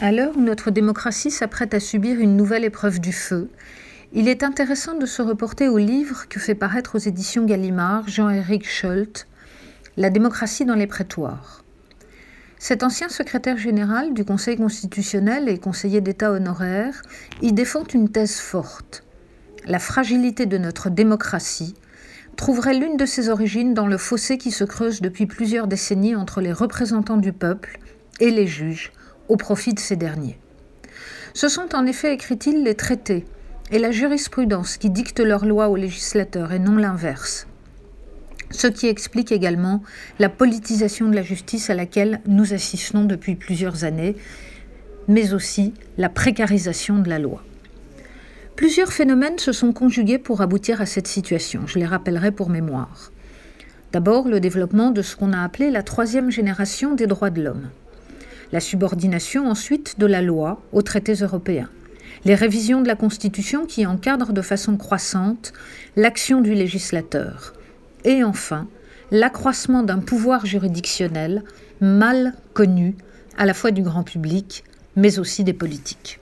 À l'heure où notre démocratie s'apprête à subir une nouvelle épreuve du feu, il est intéressant de se reporter au livre que fait paraître aux éditions Gallimard Jean-Éric Scholt, La démocratie dans les prétoires. Cet ancien secrétaire général du Conseil constitutionnel et conseiller d'État honoraire y défend une thèse forte. La fragilité de notre démocratie trouverait l'une de ses origines dans le fossé qui se creuse depuis plusieurs décennies entre les représentants du peuple et les juges, au profit de ces derniers. Ce sont en effet, écrit-il, les traités et la jurisprudence qui dictent leurs lois aux législateurs et non l'inverse. Ce qui explique également la politisation de la justice à laquelle nous assistons depuis plusieurs années, mais aussi la précarisation de la loi. Plusieurs phénomènes se sont conjugués pour aboutir à cette situation. Je les rappellerai pour mémoire. D'abord, le développement de ce qu'on a appelé la troisième génération des droits de l'homme. La subordination ensuite de la loi aux traités européens. Les révisions de la Constitution qui encadrent de façon croissante l'action du législateur. Et enfin, l'accroissement d'un pouvoir juridictionnel mal connu à la fois du grand public, mais aussi des politiques.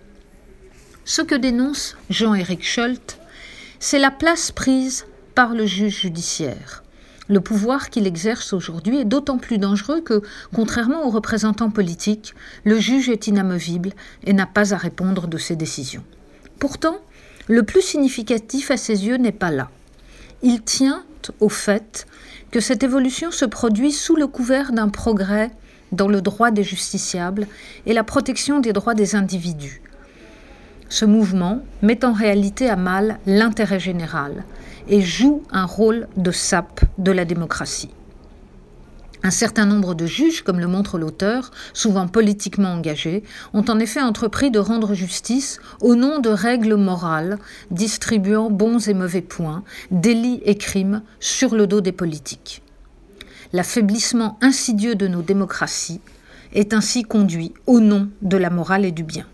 Ce que dénonce Jean-Éric Scholt, c'est la place prise par le juge judiciaire. Le pouvoir qu'il exerce aujourd'hui est d'autant plus dangereux que, contrairement aux représentants politiques, le juge est inamovible et n'a pas à répondre de ses décisions. Pourtant, le plus significatif à ses yeux n'est pas là. Il tient au fait que cette évolution se produit sous le couvert d'un progrès dans le droit des justiciables et la protection des droits des individus, ce mouvement met en réalité à mal l'intérêt général et joue un rôle de sape de la démocratie. Un certain nombre de juges, comme le montre l'auteur, souvent politiquement engagés, ont en effet entrepris de rendre justice au nom de règles morales, distribuant bons et mauvais points, délits et crimes sur le dos des politiques. L'affaiblissement insidieux de nos démocraties est ainsi conduit au nom de la morale et du bien.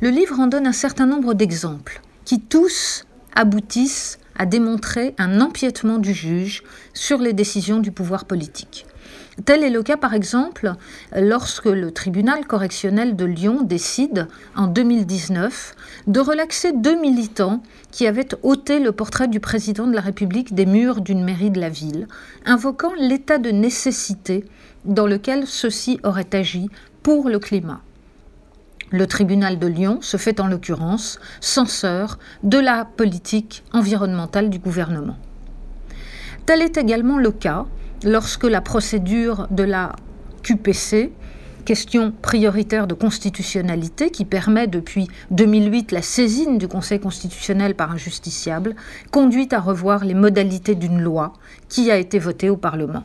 Le livre en donne un certain nombre d'exemples qui tous aboutissent à démontrer un empiètement du juge sur les décisions du pouvoir politique. Tel est le cas par exemple lorsque le tribunal correctionnel de Lyon décide en 2019 de relaxer deux militants qui avaient ôté le portrait du président de la République des murs d'une mairie de la ville, invoquant l'état de nécessité dans lequel ceux-ci auraient agi pour le climat. Le tribunal de Lyon se fait en l'occurrence censeur de la politique environnementale du gouvernement. Tel est également le cas lorsque la procédure de la QPC, question prioritaire de constitutionnalité qui permet depuis 2008 la saisine du Conseil constitutionnel par un justiciable, conduit à revoir les modalités d'une loi qui a été votée au Parlement.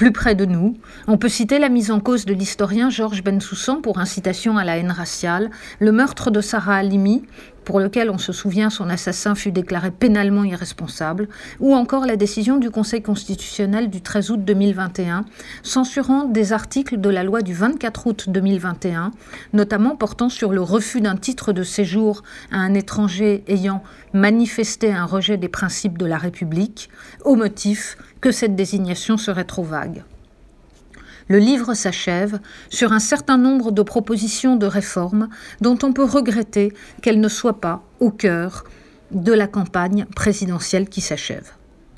Plus près de nous, on peut citer la mise en cause de l'historien Georges Bensoussan pour incitation à la haine raciale, le meurtre de Sarah Halimi, pour lequel on se souvient son assassin fut déclaré pénalement irresponsable, ou encore la décision du Conseil constitutionnel du 13 août 2021 censurant des articles de la loi du 24 août 2021, notamment portant sur le refus d'un titre de séjour à un étranger ayant manifesté un rejet des principes de la République, au motif que cette désignation serait trop vague. Le livre s'achève sur un certain nombre de propositions de réforme dont on peut regretter qu'elles ne soient pas au cœur de la campagne présidentielle qui s'achève.